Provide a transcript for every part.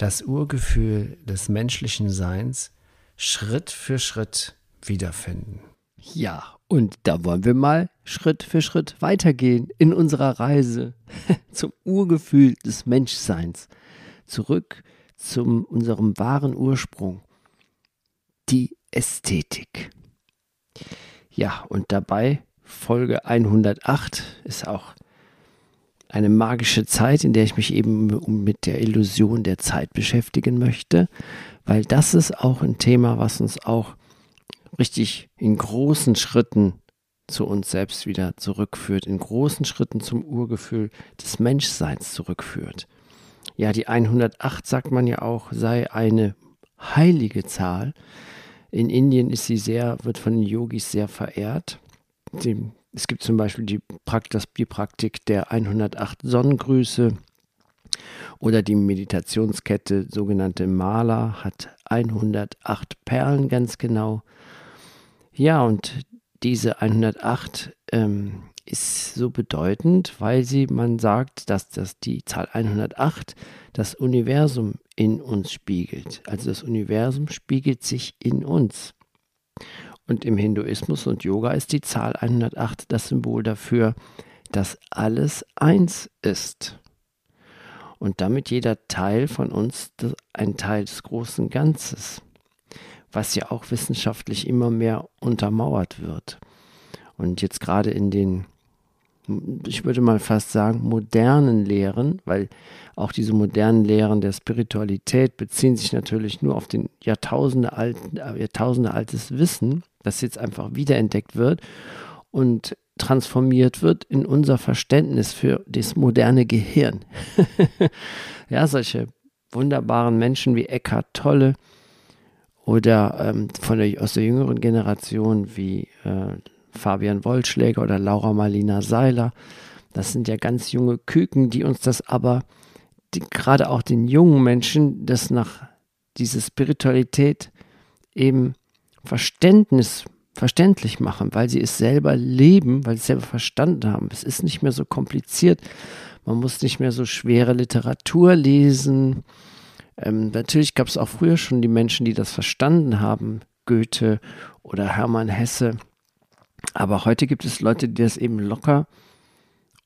das Urgefühl des menschlichen Seins Schritt für Schritt wiederfinden. Ja, und da wollen wir mal Schritt für Schritt weitergehen in unserer Reise zum Urgefühl des Menschseins. Zurück zu unserem wahren Ursprung, die Ästhetik. Ja, und dabei Folge 108 ist auch eine magische Zeit, in der ich mich eben mit der Illusion der Zeit beschäftigen möchte, weil das ist auch ein Thema, was uns auch richtig in großen Schritten zu uns selbst wieder zurückführt, in großen Schritten zum Urgefühl des Menschseins zurückführt. Ja, die 108 sagt man ja auch, sei eine heilige Zahl. In Indien ist sie sehr, wird von den Yogis sehr verehrt. Die es gibt zum Beispiel die, Praktik, die Praktik der 108 Sonnengrüße oder die Meditationskette sogenannte Mala hat 108 Perlen ganz genau. Ja, und diese 108 ähm, ist so bedeutend, weil sie, man sagt, dass das die Zahl 108 das Universum in uns spiegelt. Also das Universum spiegelt sich in uns. Und im Hinduismus und Yoga ist die Zahl 108 das Symbol dafür, dass alles eins ist. Und damit jeder Teil von uns ein Teil des großen Ganzes, was ja auch wissenschaftlich immer mehr untermauert wird. Und jetzt gerade in den ich würde mal fast sagen, modernen Lehren, weil auch diese modernen Lehren der Spiritualität beziehen sich natürlich nur auf den Jahrtausende, alten, Jahrtausende altes Wissen, das jetzt einfach wiederentdeckt wird und transformiert wird in unser Verständnis für das moderne Gehirn. ja, solche wunderbaren Menschen wie Eckhart Tolle oder ähm, von der, aus der jüngeren Generation wie äh, Fabian Wollschläger oder Laura Marlina Seiler. Das sind ja ganz junge Küken, die uns das aber die, gerade auch den jungen Menschen das nach diese Spiritualität eben Verständnis verständlich machen, weil sie es selber leben, weil sie es selber verstanden haben. Es ist nicht mehr so kompliziert. Man muss nicht mehr so schwere Literatur lesen. Ähm, natürlich gab es auch früher schon die Menschen, die das verstanden haben. Goethe oder Hermann Hesse. Aber heute gibt es Leute, die das eben locker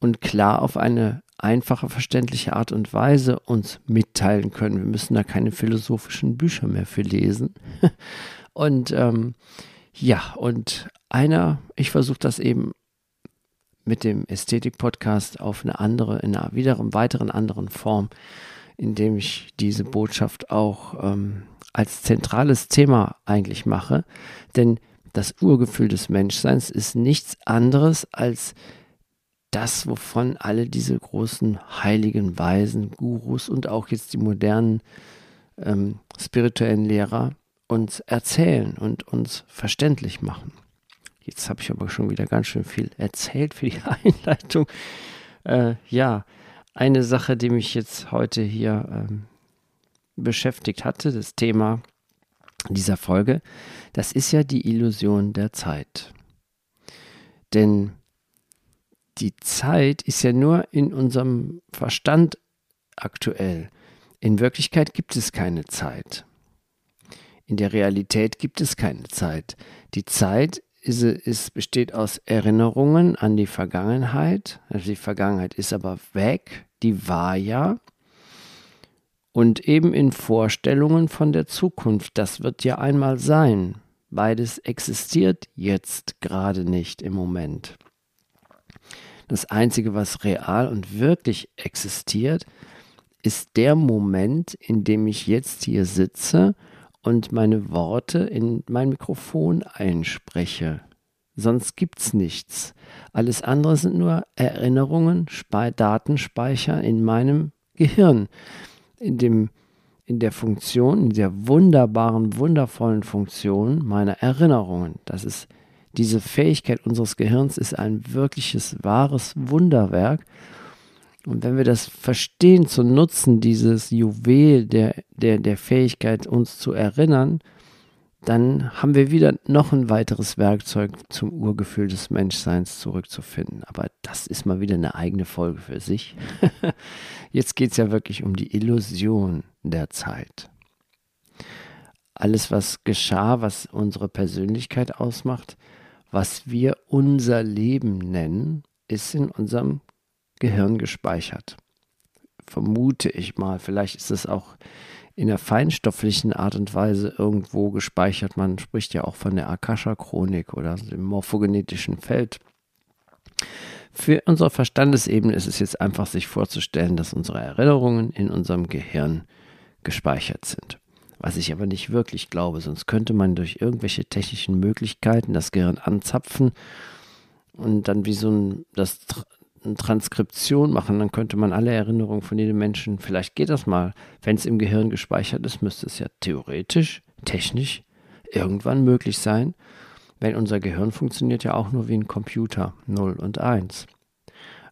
und klar auf eine einfache, verständliche Art und Weise uns mitteilen können. Wir müssen da keine philosophischen Bücher mehr für lesen. und ähm, ja, und einer, ich versuche das eben mit dem Ästhetik-Podcast auf eine andere, in einer wiederum weiteren anderen Form, indem ich diese Botschaft auch ähm, als zentrales Thema eigentlich mache. Denn das Urgefühl des Menschseins ist nichts anderes als das, wovon alle diese großen heiligen Weisen, Gurus und auch jetzt die modernen ähm, spirituellen Lehrer uns erzählen und uns verständlich machen. Jetzt habe ich aber schon wieder ganz schön viel erzählt für die Einleitung. Äh, ja, eine Sache, die mich jetzt heute hier ähm, beschäftigt hatte, das Thema dieser Folge, das ist ja die Illusion der Zeit. Denn die Zeit ist ja nur in unserem Verstand aktuell. In Wirklichkeit gibt es keine Zeit. In der Realität gibt es keine Zeit. Die Zeit ist, ist, besteht aus Erinnerungen an die Vergangenheit. Also die Vergangenheit ist aber weg, die war ja und eben in Vorstellungen von der Zukunft. Das wird ja einmal sein. Beides existiert jetzt gerade nicht im Moment. Das Einzige, was real und wirklich existiert, ist der Moment, in dem ich jetzt hier sitze und meine Worte in mein Mikrofon einspreche. Sonst gibt's nichts. Alles andere sind nur Erinnerungen, Datenspeicher in meinem Gehirn in dem in der Funktion, in der wunderbaren, wundervollen Funktion meiner Erinnerungen. Das ist diese Fähigkeit unseres Gehirns ist ein wirkliches, wahres Wunderwerk. Und wenn wir das verstehen zu nutzen, dieses Juwel der, der, der Fähigkeit, uns zu erinnern, dann haben wir wieder noch ein weiteres Werkzeug zum Urgefühl des Menschseins zurückzufinden. Aber das ist mal wieder eine eigene Folge für sich. Jetzt geht es ja wirklich um die Illusion der Zeit. Alles, was geschah, was unsere Persönlichkeit ausmacht, was wir unser Leben nennen, ist in unserem Gehirn gespeichert. Vermute ich mal. Vielleicht ist es auch in der feinstofflichen Art und Weise irgendwo gespeichert. Man spricht ja auch von der Akasha-Chronik oder dem morphogenetischen Feld. Für unsere Verstandesebene ist es jetzt einfach, sich vorzustellen, dass unsere Erinnerungen in unserem Gehirn gespeichert sind. Was ich aber nicht wirklich glaube, sonst könnte man durch irgendwelche technischen Möglichkeiten das Gehirn anzapfen und dann wie so ein, das eine Transkription machen, dann könnte man alle Erinnerungen von jedem Menschen, vielleicht geht das mal, wenn es im Gehirn gespeichert ist, müsste es ja theoretisch, technisch irgendwann möglich sein, weil unser Gehirn funktioniert ja auch nur wie ein Computer, 0 und 1.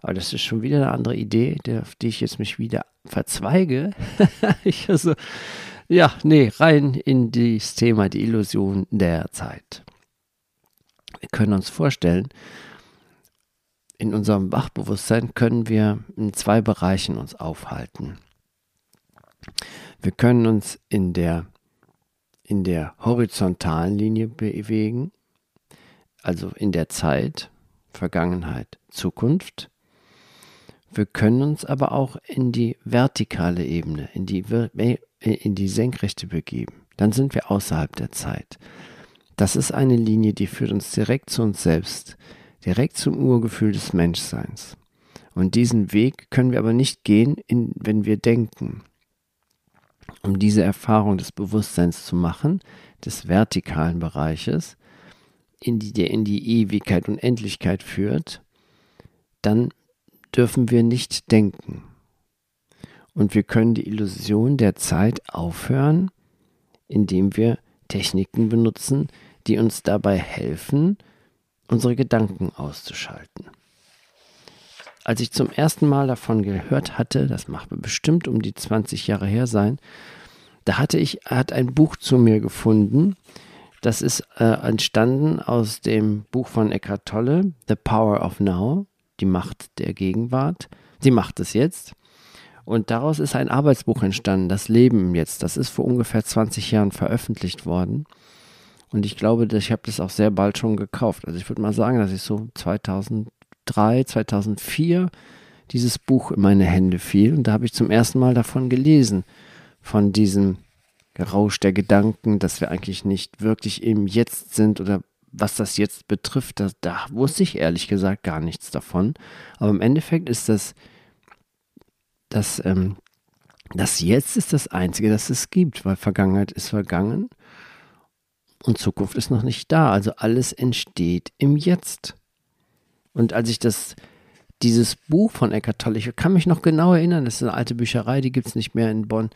Aber das ist schon wieder eine andere Idee, auf die ich jetzt mich wieder verzweige. ich also, ja, nee, rein in das Thema, die Illusion der Zeit. Wir können uns vorstellen, in unserem Wachbewusstsein können wir in zwei Bereichen uns aufhalten. Wir können uns in der, in der horizontalen Linie bewegen, also in der Zeit, Vergangenheit, Zukunft. Wir können uns aber auch in die vertikale Ebene, in die, in die senkrechte begeben. Dann sind wir außerhalb der Zeit. Das ist eine Linie, die führt uns direkt zu uns selbst direkt zum Urgefühl des Menschseins. Und diesen Weg können wir aber nicht gehen, in, wenn wir denken. Um diese Erfahrung des Bewusstseins zu machen, des vertikalen Bereiches, in die, der in die Ewigkeit und Endlichkeit führt, dann dürfen wir nicht denken. Und wir können die Illusion der Zeit aufhören, indem wir Techniken benutzen, die uns dabei helfen, unsere Gedanken auszuschalten. Als ich zum ersten Mal davon gehört hatte, das macht bestimmt um die 20 Jahre her sein, da hatte ich, hat ein Buch zu mir gefunden. Das ist äh, entstanden aus dem Buch von Eckhart Tolle, The Power of Now, die Macht der Gegenwart. Sie macht es jetzt. Und daraus ist ein Arbeitsbuch entstanden, Das Leben jetzt. Das ist vor ungefähr 20 Jahren veröffentlicht worden. Und ich glaube, ich habe das auch sehr bald schon gekauft. Also ich würde mal sagen, dass ich so 2003, 2004 dieses Buch in meine Hände fiel. Und da habe ich zum ersten Mal davon gelesen. Von diesem Rausch der Gedanken, dass wir eigentlich nicht wirklich im Jetzt sind oder was das jetzt betrifft, da, da wusste ich ehrlich gesagt gar nichts davon. Aber im Endeffekt ist das, das, ähm, das Jetzt ist das Einzige, das es gibt, weil Vergangenheit ist vergangen und Zukunft ist noch nicht da. Also alles entsteht im Jetzt. Und als ich das, dieses Buch von Eckart Tolle, ich kann mich noch genau erinnern, das ist eine alte Bücherei, die gibt es nicht mehr in Bonn.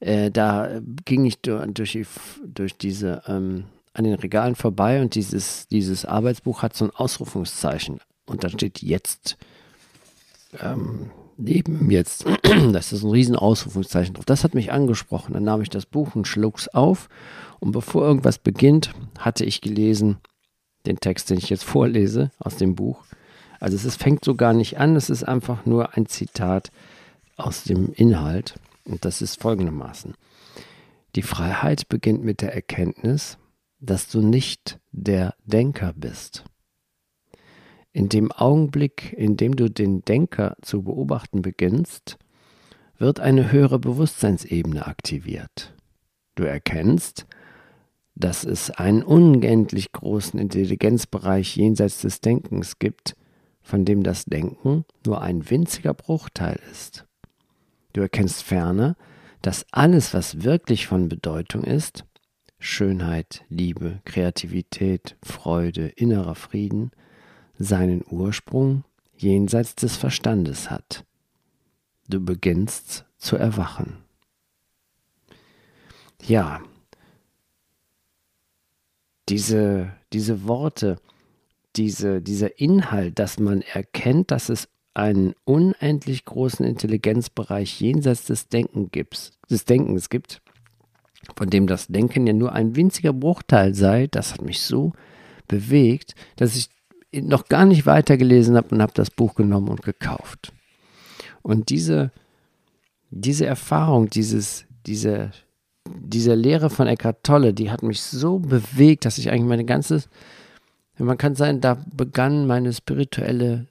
Äh, da ging ich durch, durch diese, ähm, an den Regalen vorbei und dieses, dieses Arbeitsbuch hat so ein Ausrufungszeichen. Und da steht jetzt, ähm, Leben jetzt. Das ist ein riesen Ausrufungszeichen drauf. Das hat mich angesprochen. Dann nahm ich das Buch und schluck's auf und bevor irgendwas beginnt, hatte ich gelesen den Text, den ich jetzt vorlese aus dem Buch. Also es ist, fängt so gar nicht an, es ist einfach nur ein Zitat aus dem Inhalt. Und das ist folgendermaßen. Die Freiheit beginnt mit der Erkenntnis, dass du nicht der Denker bist. In dem Augenblick, in dem du den Denker zu beobachten beginnst, wird eine höhere Bewusstseinsebene aktiviert. Du erkennst, dass es einen unendlich großen Intelligenzbereich jenseits des Denkens gibt, von dem das Denken nur ein winziger Bruchteil ist. Du erkennst ferner, dass alles, was wirklich von Bedeutung ist, Schönheit, Liebe, Kreativität, Freude, innerer Frieden, seinen Ursprung jenseits des Verstandes hat. Du beginnst zu erwachen. ja, diese, diese Worte, diese, dieser Inhalt, dass man erkennt, dass es einen unendlich großen Intelligenzbereich jenseits des, Denken gibt, des Denkens gibt, von dem das Denken ja nur ein winziger Bruchteil sei, das hat mich so bewegt, dass ich noch gar nicht weitergelesen habe und habe das Buch genommen und gekauft. Und diese, diese Erfahrung, dieses, diese, diese Lehre von Eckhart Tolle, die hat mich so bewegt, dass ich eigentlich meine ganze, man kann sagen, da begann meine spirituelle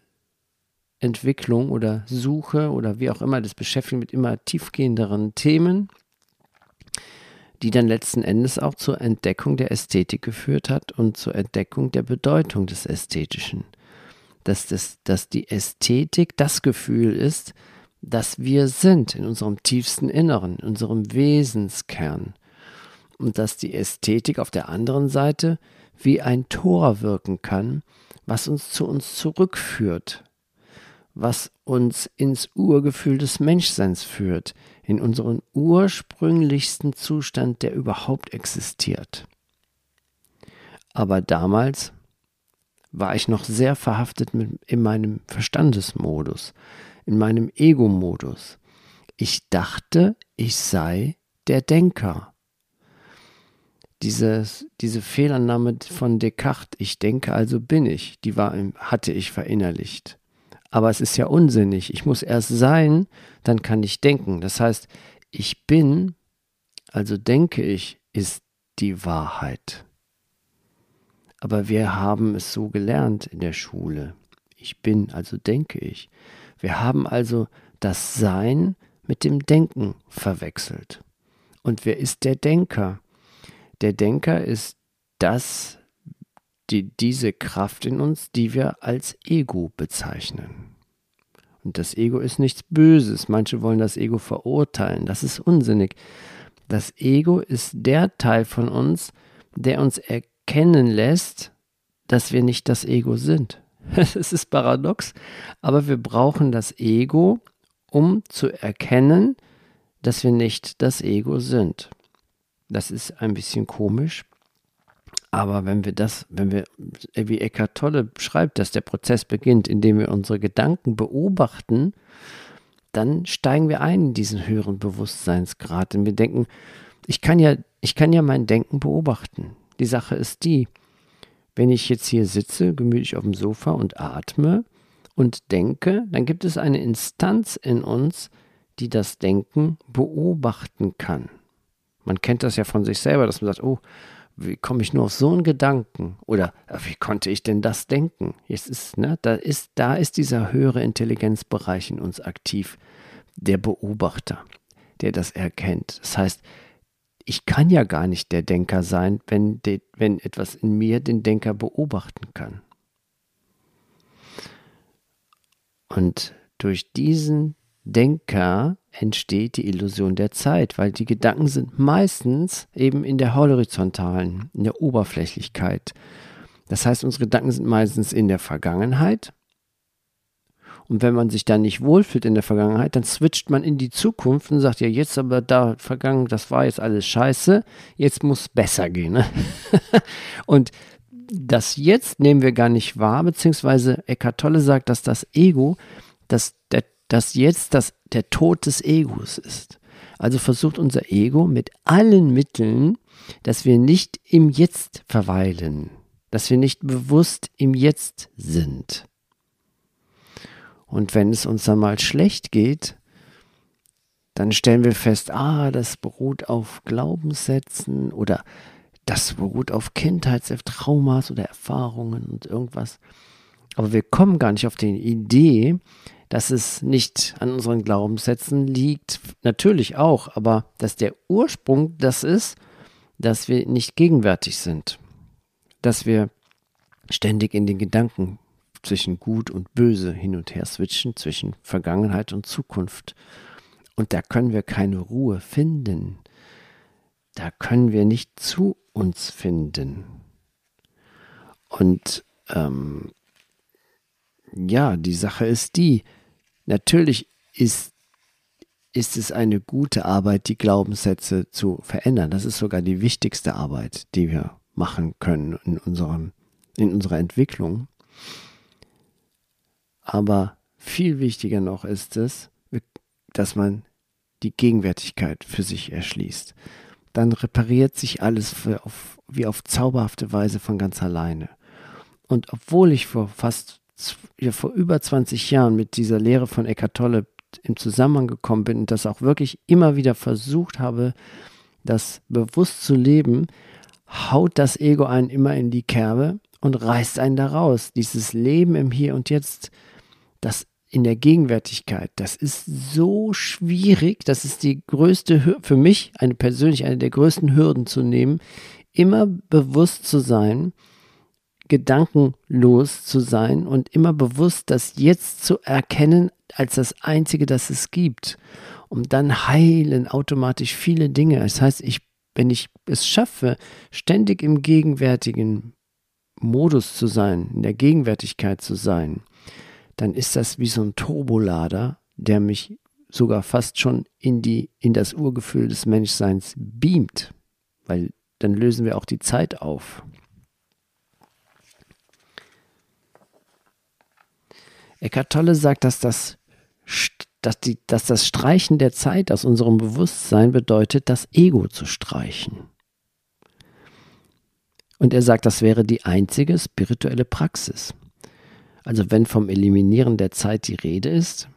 Entwicklung oder Suche oder wie auch immer, das Beschäftigen mit immer tiefgehenderen Themen, die dann letzten Endes auch zur Entdeckung der Ästhetik geführt hat und zur Entdeckung der Bedeutung des Ästhetischen. Dass, das, dass die Ästhetik das Gefühl ist, dass wir sind in unserem tiefsten Inneren, in unserem Wesenskern. Und dass die Ästhetik auf der anderen Seite wie ein Tor wirken kann, was uns zu uns zurückführt, was uns ins Urgefühl des Menschseins führt, in unseren ursprünglichsten Zustand, der überhaupt existiert. Aber damals war ich noch sehr verhaftet mit, in meinem Verstandesmodus, in meinem Ego-Modus. Ich dachte, ich sei der Denker. Dieses, diese Fehlannahme von Descartes, ich denke, also bin ich, die war, hatte ich verinnerlicht. Aber es ist ja unsinnig. Ich muss erst sein, dann kann ich denken. Das heißt, ich bin, also denke ich, ist die Wahrheit. Aber wir haben es so gelernt in der Schule. Ich bin, also denke ich. Wir haben also das Sein mit dem Denken verwechselt. Und wer ist der Denker? Der Denker ist das, die, diese Kraft in uns, die wir als Ego bezeichnen. Und das Ego ist nichts Böses. Manche wollen das Ego verurteilen. Das ist unsinnig. Das Ego ist der Teil von uns, der uns erkennen lässt, dass wir nicht das Ego sind. Es ist paradox, aber wir brauchen das Ego, um zu erkennen, dass wir nicht das Ego sind. Das ist ein bisschen komisch, aber wenn wir das, wenn wir, wie Eckhart Tolle schreibt, dass der Prozess beginnt, indem wir unsere Gedanken beobachten, dann steigen wir ein in diesen höheren Bewusstseinsgrad. Denn wir denken, ich kann ja, ich kann ja mein Denken beobachten. Die Sache ist die, wenn ich jetzt hier sitze, gemütlich auf dem Sofa und atme und denke, dann gibt es eine Instanz in uns, die das Denken beobachten kann. Man kennt das ja von sich selber, dass man sagt, oh, wie komme ich nur auf so einen Gedanken? Oder äh, wie konnte ich denn das denken? Jetzt ist, ne, da ist, da ist dieser höhere Intelligenzbereich in uns aktiv, der Beobachter, der das erkennt. Das heißt, ich kann ja gar nicht der Denker sein, wenn, de, wenn etwas in mir den Denker beobachten kann. Und durch diesen Denker entsteht die Illusion der Zeit, weil die Gedanken sind meistens eben in der horizontalen, in der Oberflächlichkeit. Das heißt, unsere Gedanken sind meistens in der Vergangenheit. Und wenn man sich dann nicht wohlfühlt in der Vergangenheit, dann switcht man in die Zukunft und sagt, ja, jetzt aber da vergangen, das war jetzt alles scheiße, jetzt muss es besser gehen. Ne? und das jetzt nehmen wir gar nicht wahr, beziehungsweise Eckhart Tolle sagt, dass das Ego, dass der dass jetzt das, der Tod des Egos ist. Also versucht unser Ego mit allen Mitteln, dass wir nicht im Jetzt verweilen, dass wir nicht bewusst im Jetzt sind. Und wenn es uns dann mal schlecht geht, dann stellen wir fest, ah, das beruht auf Glaubenssätzen oder das beruht auf Kindheitstraumas oder Erfahrungen und irgendwas. Aber wir kommen gar nicht auf die Idee, dass es nicht an unseren Glaubenssätzen liegt, natürlich auch, aber dass der Ursprung das ist, dass wir nicht gegenwärtig sind, dass wir ständig in den Gedanken zwischen Gut und Böse hin und her switchen, zwischen Vergangenheit und Zukunft. Und da können wir keine Ruhe finden. Da können wir nicht zu uns finden. Und ähm, ja, die Sache ist die, Natürlich ist ist es eine gute Arbeit, die Glaubenssätze zu verändern. Das ist sogar die wichtigste Arbeit, die wir machen können in, unserem, in unserer Entwicklung. Aber viel wichtiger noch ist es, dass man die Gegenwärtigkeit für sich erschließt. Dann repariert sich alles auf, wie auf zauberhafte Weise von ganz alleine. Und obwohl ich vor fast ja, vor über 20 Jahren mit dieser Lehre von Eckart Tolle im Zusammenhang gekommen bin und das auch wirklich immer wieder versucht habe, das bewusst zu leben, haut das Ego einen immer in die Kerbe und reißt einen da raus. Dieses Leben im Hier und Jetzt, das in der Gegenwärtigkeit, das ist so schwierig, das ist die größte, für mich eine persönlich eine der größten Hürden zu nehmen, immer bewusst zu sein, gedankenlos zu sein und immer bewusst das Jetzt zu erkennen als das Einzige, das es gibt. Und dann heilen automatisch viele Dinge. Das heißt, ich, wenn ich es schaffe, ständig im gegenwärtigen Modus zu sein, in der Gegenwärtigkeit zu sein, dann ist das wie so ein Turbolader, der mich sogar fast schon in, die, in das Urgefühl des Menschseins beamt, weil dann lösen wir auch die Zeit auf. Eckart Tolle sagt, dass das, dass, die, dass das Streichen der Zeit aus unserem Bewusstsein bedeutet, das Ego zu streichen. Und er sagt, das wäre die einzige spirituelle Praxis. Also wenn vom Eliminieren der Zeit die Rede ist,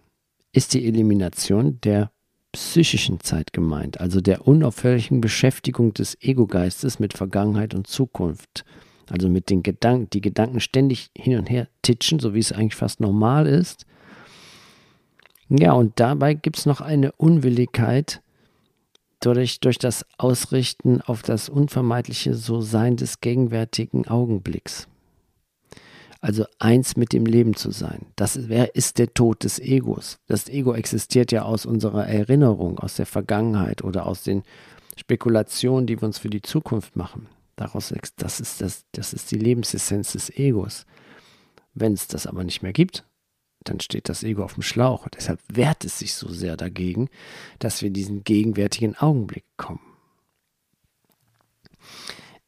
ist die Elimination der psychischen Zeit gemeint, also der unaufhörlichen Beschäftigung des Ego-Geistes mit Vergangenheit und Zukunft also mit den Gedanken, die Gedanken ständig hin und her titschen, so wie es eigentlich fast normal ist. Ja, und dabei gibt es noch eine Unwilligkeit durch, durch das Ausrichten auf das unvermeidliche So-Sein des gegenwärtigen Augenblicks. Also eins mit dem Leben zu sein. Das ist der Tod des Egos. Das Ego existiert ja aus unserer Erinnerung, aus der Vergangenheit oder aus den Spekulationen, die wir uns für die Zukunft machen. Daraus, das ist, das, das ist die Lebensessenz des Egos. Wenn es das aber nicht mehr gibt, dann steht das Ego auf dem Schlauch. Deshalb wehrt es sich so sehr dagegen, dass wir diesen gegenwärtigen Augenblick kommen.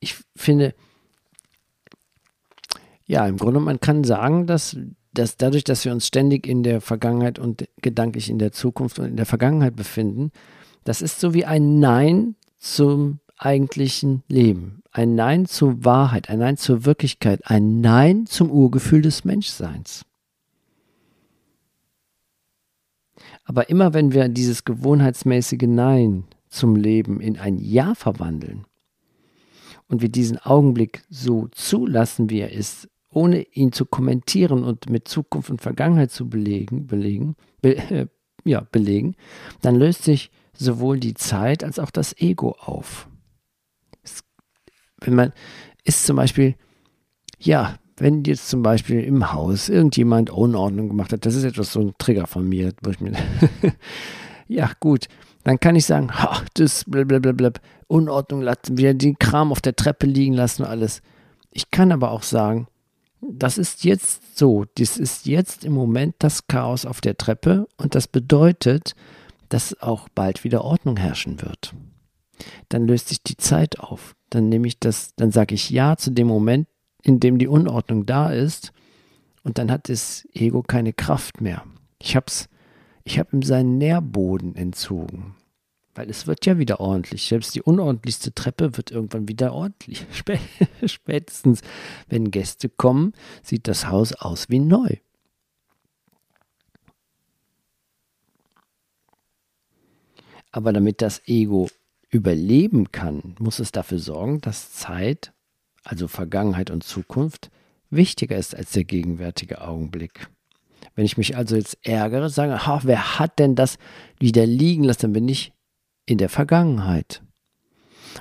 Ich finde, ja, im Grunde, man kann sagen, dass, dass dadurch, dass wir uns ständig in der Vergangenheit und gedanklich in der Zukunft und in der Vergangenheit befinden, das ist so wie ein Nein zum eigentlichen Leben. Ein Nein zur Wahrheit, ein Nein zur Wirklichkeit, ein Nein zum Urgefühl des Menschseins. Aber immer wenn wir dieses gewohnheitsmäßige Nein zum Leben in ein Ja verwandeln und wir diesen Augenblick so zulassen, wie er ist, ohne ihn zu kommentieren und mit Zukunft und Vergangenheit zu belegen, belegen, be, äh, ja, belegen, dann löst sich sowohl die Zeit als auch das Ego auf wenn man ist zum Beispiel, ja, wenn jetzt zum Beispiel im Haus irgendjemand Unordnung gemacht hat, das ist etwas so ein Trigger von mir, wo ich mir, ja gut, dann kann ich sagen, ha, das blablabla, Unordnung lassen, wir den Kram auf der Treppe liegen lassen und alles. Ich kann aber auch sagen, das ist jetzt so, das ist jetzt im Moment das Chaos auf der Treppe und das bedeutet, dass auch bald wieder Ordnung herrschen wird. Dann löst sich die Zeit auf dann nehme ich das, dann sage ich Ja zu dem Moment, in dem die Unordnung da ist und dann hat das Ego keine Kraft mehr. Ich habe ich hab ihm seinen Nährboden entzogen. Weil es wird ja wieder ordentlich. Selbst die unordentlichste Treppe wird irgendwann wieder ordentlich. Spätestens, wenn Gäste kommen, sieht das Haus aus wie neu. Aber damit das Ego überleben kann, muss es dafür sorgen, dass Zeit, also Vergangenheit und Zukunft, wichtiger ist als der gegenwärtige Augenblick. Wenn ich mich also jetzt ärgere, sage, ha, wer hat denn das wieder liegen lassen, dann bin ich in der Vergangenheit.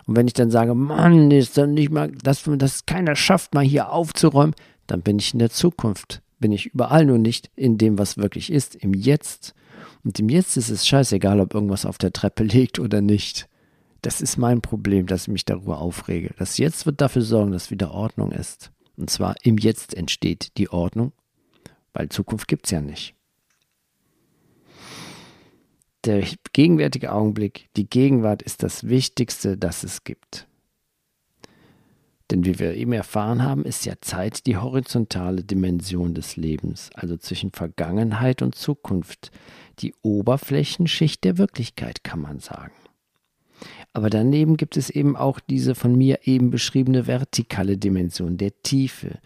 Und wenn ich dann sage, Mann, ist dann nicht mal, dass das keiner schafft, mal hier aufzuräumen, dann bin ich in der Zukunft. Bin ich überall nur nicht in dem, was wirklich ist, im Jetzt. Und im Jetzt ist es scheißegal, ob irgendwas auf der Treppe liegt oder nicht. Das ist mein Problem, dass ich mich darüber aufrege. Das Jetzt wird dafür sorgen, dass wieder Ordnung ist. Und zwar im Jetzt entsteht die Ordnung, weil Zukunft gibt es ja nicht. der gegenwärtige Augenblick, die Gegenwart ist das Wichtigste, das es gibt. Denn wie wir eben erfahren haben, ist ja Zeit die horizontale Dimension des Lebens, also zwischen Vergangenheit und Zukunft, die Oberflächenschicht der Wirklichkeit, kann man sagen. Aber daneben gibt es eben auch diese von mir eben beschriebene vertikale Dimension der Tiefe,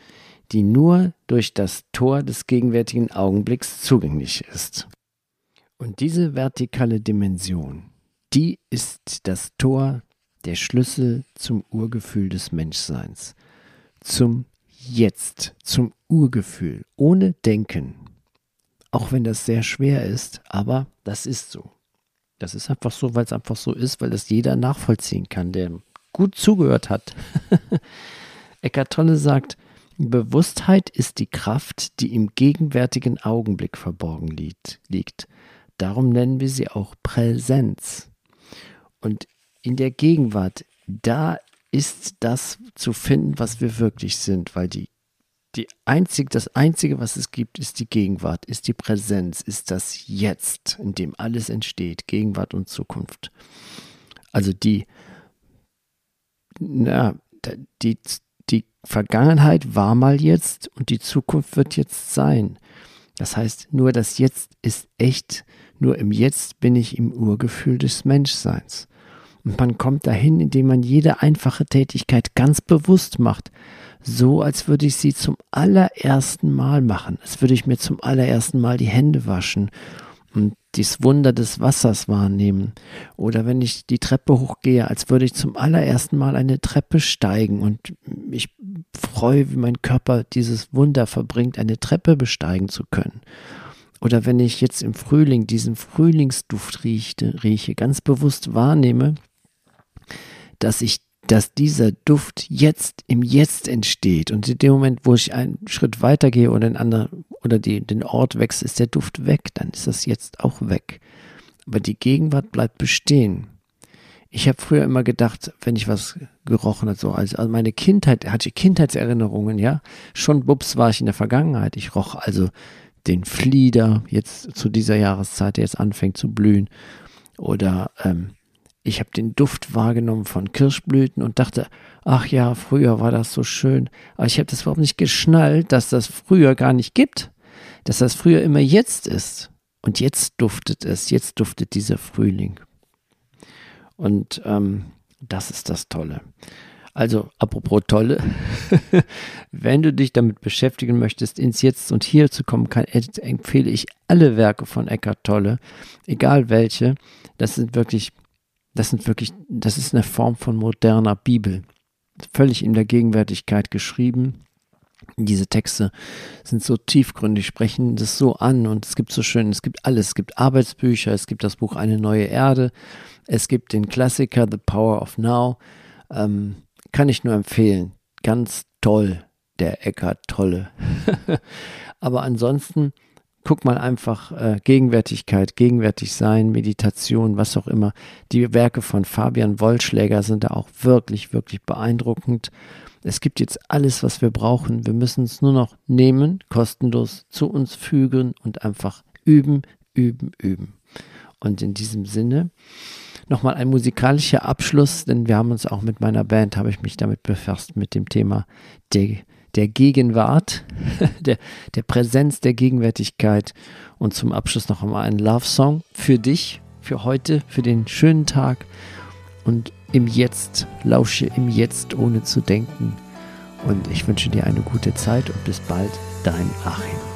die nur durch das Tor des gegenwärtigen Augenblicks zugänglich ist. Und diese vertikale Dimension, die ist das Tor, der Schlüssel zum Urgefühl des Menschseins, zum Jetzt, zum Urgefühl, ohne Denken. Auch wenn das sehr schwer ist, aber das ist so. Das ist einfach so, weil es einfach so ist, weil das jeder nachvollziehen kann, der gut zugehört hat. Eckart Tolle sagt, Bewusstheit ist die Kraft, die im gegenwärtigen Augenblick verborgen liegt. Darum nennen wir sie auch Präsenz. Und in der Gegenwart, da ist das zu finden, was wir wirklich sind, weil die, die einzig, das Einzige, was es gibt, ist die Gegenwart, ist die Präsenz, ist das Jetzt, in dem alles entsteht, Gegenwart und Zukunft. Also die, na, die, die Vergangenheit war mal jetzt und die Zukunft wird jetzt sein. Das heißt, nur das Jetzt ist echt, nur im Jetzt bin ich im Urgefühl des Menschseins. Und man kommt dahin, indem man jede einfache Tätigkeit ganz bewusst macht, so als würde ich sie zum allerersten Mal machen, als würde ich mir zum allerersten Mal die Hände waschen und das Wunder des Wassers wahrnehmen. Oder wenn ich die Treppe hochgehe, als würde ich zum allerersten Mal eine Treppe steigen und ich freue, wie mein Körper dieses Wunder verbringt, eine Treppe besteigen zu können. Oder wenn ich jetzt im Frühling diesen Frühlingsduft rieche, rieche ganz bewusst wahrnehme, dass ich dass dieser Duft jetzt im Jetzt entsteht und in dem Moment, wo ich einen Schritt weitergehe oder den anderen oder die, den Ort wechsle, ist der Duft weg, dann ist das jetzt auch weg. Aber die Gegenwart bleibt bestehen. Ich habe früher immer gedacht, wenn ich was gerochen habe, so als, also meine Kindheit, hatte Kindheitserinnerungen, ja, schon bups war ich in der Vergangenheit. Ich roch also den Flieder jetzt zu dieser Jahreszeit, der jetzt anfängt zu blühen, oder ähm, ich habe den Duft wahrgenommen von Kirschblüten und dachte, ach ja, früher war das so schön. Aber ich habe das überhaupt nicht geschnallt, dass das früher gar nicht gibt, dass das früher immer jetzt ist. Und jetzt duftet es, jetzt duftet dieser Frühling. Und ähm, das ist das Tolle. Also, apropos Tolle, wenn du dich damit beschäftigen möchtest, ins Jetzt und Hier zu kommen, kann, empfehle ich alle Werke von Eckhart Tolle, egal welche. Das sind wirklich das sind wirklich, das ist eine Form von moderner Bibel. Völlig in der Gegenwärtigkeit geschrieben. Diese Texte sind so tiefgründig, sprechen das so an und es gibt so schön, es gibt alles. Es gibt Arbeitsbücher, es gibt das Buch Eine neue Erde, es gibt den Klassiker The Power of Now. Ähm, kann ich nur empfehlen. Ganz toll, der Eckart Tolle. Aber ansonsten guck mal einfach äh, Gegenwärtigkeit, gegenwärtig sein, Meditation, was auch immer. Die Werke von Fabian Wollschläger sind da auch wirklich, wirklich beeindruckend. Es gibt jetzt alles, was wir brauchen. Wir müssen es nur noch nehmen, kostenlos zu uns fügen und einfach üben, üben, üben. Und in diesem Sinne nochmal ein musikalischer Abschluss, denn wir haben uns auch mit meiner Band, habe ich mich damit befasst, mit dem Thema der der Gegenwart, der, der Präsenz, der Gegenwärtigkeit. Und zum Abschluss noch einmal ein Love-Song für dich, für heute, für den schönen Tag. Und im Jetzt, lausche im Jetzt, ohne zu denken. Und ich wünsche dir eine gute Zeit und bis bald, dein Achim.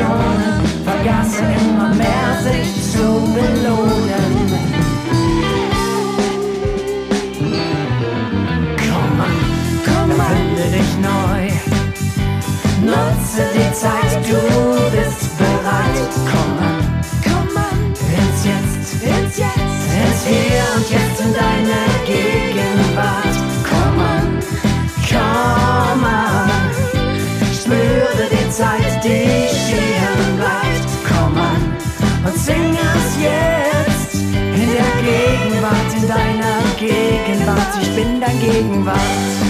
your Gegenwart.